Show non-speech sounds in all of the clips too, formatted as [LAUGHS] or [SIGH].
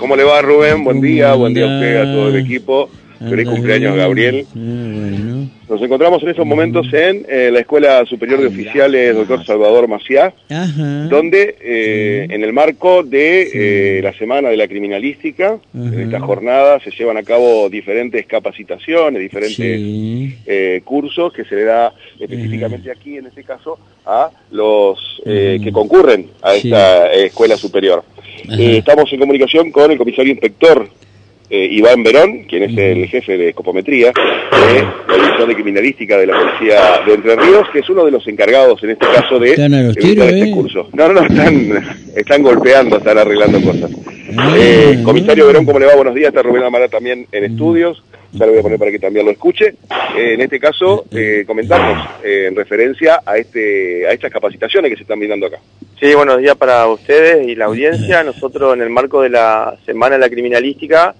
¿Cómo le va Rubén? Buen día, buen día a usted, a todo el equipo. Feliz cumpleaños, Gabriel. Nos encontramos en estos momentos en eh, la Escuela Superior de Oficiales Doctor Salvador Maciá, donde eh, en el marco de eh, la Semana de la Criminalística, en esta jornada se llevan a cabo diferentes capacitaciones, diferentes cursos que se le da específicamente aquí, en este caso, a los que concurren a esta Escuela Superior. Estamos en comunicación con el comisario inspector eh, Iván Verón, quien es el jefe de escopometría de la División de Criminalística de la Policía de Entre Ríos, que es uno de los encargados en este caso de este ¿eh? curso. No, no, no, están, están golpeando, están arreglando cosas. Ah, eh, comisario Verón, ¿cómo le va? Buenos días, está Rubén Amara también en estudios, ya lo voy a poner para que también lo escuche. en este caso, comentamos en referencia a, este, a estas capacitaciones que se están brindando acá. Sí, buenos días para ustedes y la audiencia. Nosotros en el marco de la Semana de la Criminalística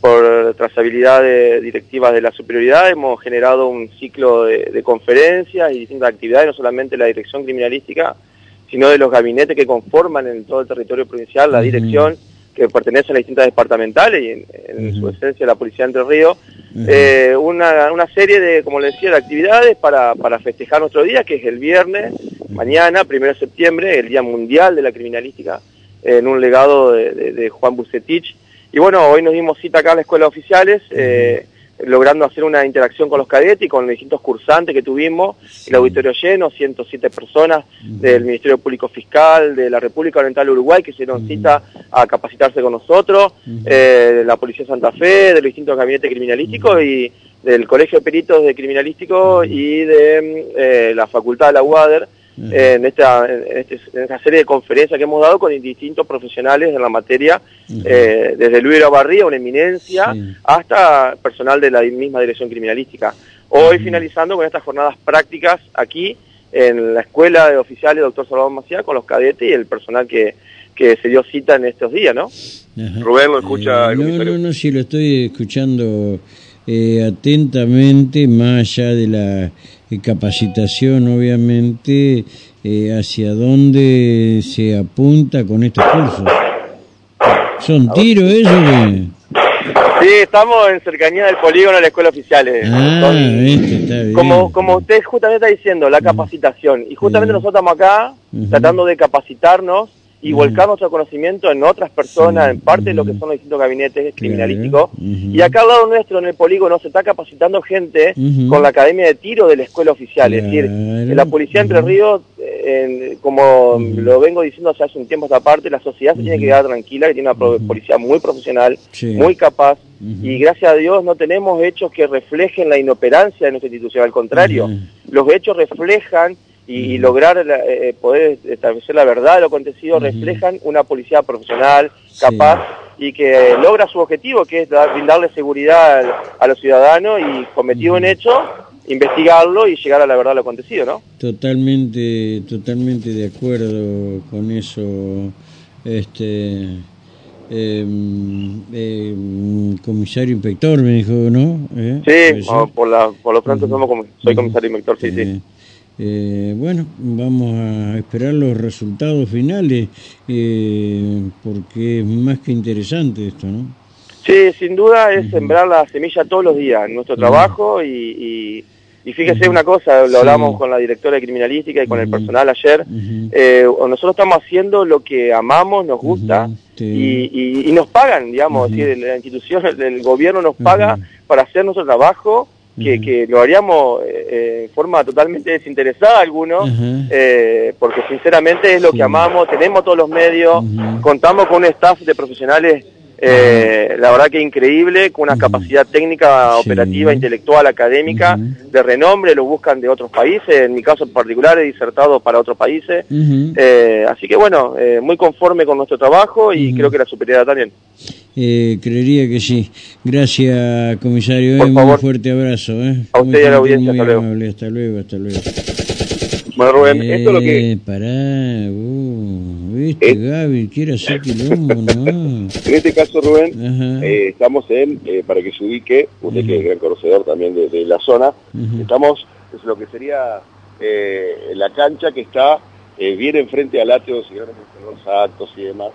por trazabilidad de directivas de la superioridad hemos generado un ciclo de, conferencias y distintas actividades, no solamente la dirección criminalística, sino de los gabinetes que conforman en todo el territorio provincial la dirección que pertenece a las distintas departamentales y en, su esencia la Policía de Entre Ríos, eh, una, una, serie de, como le decía, de actividades para, para festejar nuestro día, que es el viernes, mañana, primero de septiembre, el Día Mundial de la Criminalística, en un legado de, de Juan Bucetich, y bueno, hoy nos dimos cita acá en la Escuela de Oficiales, eh, logrando hacer una interacción con los cadetes y con los distintos cursantes que tuvimos, el auditorio lleno, 107 personas del Ministerio Público Fiscal, de la República Oriental de Uruguay, que se dieron cita a capacitarse con nosotros, eh, de la Policía Santa Fe, de los distintos gabinetes criminalísticos y del Colegio de Peritos de Criminalístico y de eh, la Facultad de la UADER, en, esta, este, en, esta serie de conferencias que hemos dado con distintos profesionales en la materia, eh, desde Luis Barría, una eminencia, hasta personal de la misma dirección criminalística. Hoy finalizando con estas jornadas prácticas aquí en la Escuela de Oficiales Doctor Salvador Macía con los cadetes y el personal que, que se dio cita en estos días, ¿no? Rubén, ¿lo escucha? Eh, no, no, no, sí, lo estoy escuchando eh, atentamente, más allá de la capacitación, obviamente, eh, hacia dónde se apunta con estos cursos. ¿Son tiros eso Sí, estamos en cercanía del polígono de la escuela oficial. Ah, está bien. Como, como usted justamente está diciendo, la capacitación. Y justamente nosotros estamos acá tratando de capacitarnos y volcar nuestro conocimiento en otras personas, en parte de lo que son los distintos gabinetes criminalísticos. Y acá al lado nuestro, en el polígono, se está capacitando gente con la Academia de Tiro de la Escuela Oficial. Es decir, la Policía Entre Ríos, como lo vengo diciendo hace un tiempo esta parte, la sociedad se tiene que quedar tranquila, que tiene una policía muy profesional, muy capaz, y gracias a Dios no tenemos hechos que reflejen la inoperancia de nuestra institución, al contrario, los hechos reflejan y, lograr eh, eh, poder establecer la verdad de lo acontecido reflejan una policía profesional, capaz y que logra su objetivo, que es brindarle seguridad a, los ciudadanos y cometido un hecho, investigarlo y llegar a la verdad de lo acontecido, ¿no? Totalmente, totalmente de acuerdo con eso, este... Em, comisario inspector me dijo, ¿no? ¿Eh? Sí, por, la, por lo pronto somos como, soy comisario inspector, sí, sí. Eh, bueno, vamos a esperar los resultados finales eh, porque es más que interesante esto, ¿no? Sí, sin duda es sembrar la semilla todos los días en nuestro trabajo y, y, fíjese una cosa, lo hablamos con la directora de criminalística y con el personal ayer, eh, nosotros estamos haciendo lo que amamos, nos gusta y, y, nos pagan, digamos, la institución, el gobierno nos paga para hacer nuestro trabajo que, lo haríamos eh, eh, en forma totalmente desinteresada algunos, eh, porque sinceramente es lo que amamos, tenemos todos los medios, contamos con un staff de profesionales eh, la verdad que increíble, con una capacidad técnica, operativa, intelectual, académica, de renombre, lo buscan de otros países, en mi caso en particular he disertado para otros países, eh, así que bueno, eh, muy conforme con nuestro trabajo y creo que la superioridad también. creería que sí. Gracias, comisario. un fuerte abrazo. A usted y a la audiencia, hasta luego. Hasta luego, hasta luego. Bueno, Rubén, esto es lo que... Pará, uh, viste, Gaby, quiere hacer quilombo, ¿no? [LAUGHS] En este caso, Rubén, eh, estamos en, eh, para que se ubique, usted que es gran conocedor también de, la zona, estamos, es lo que sería eh, la cancha que está bien enfrente al atrio, no los actos y demás.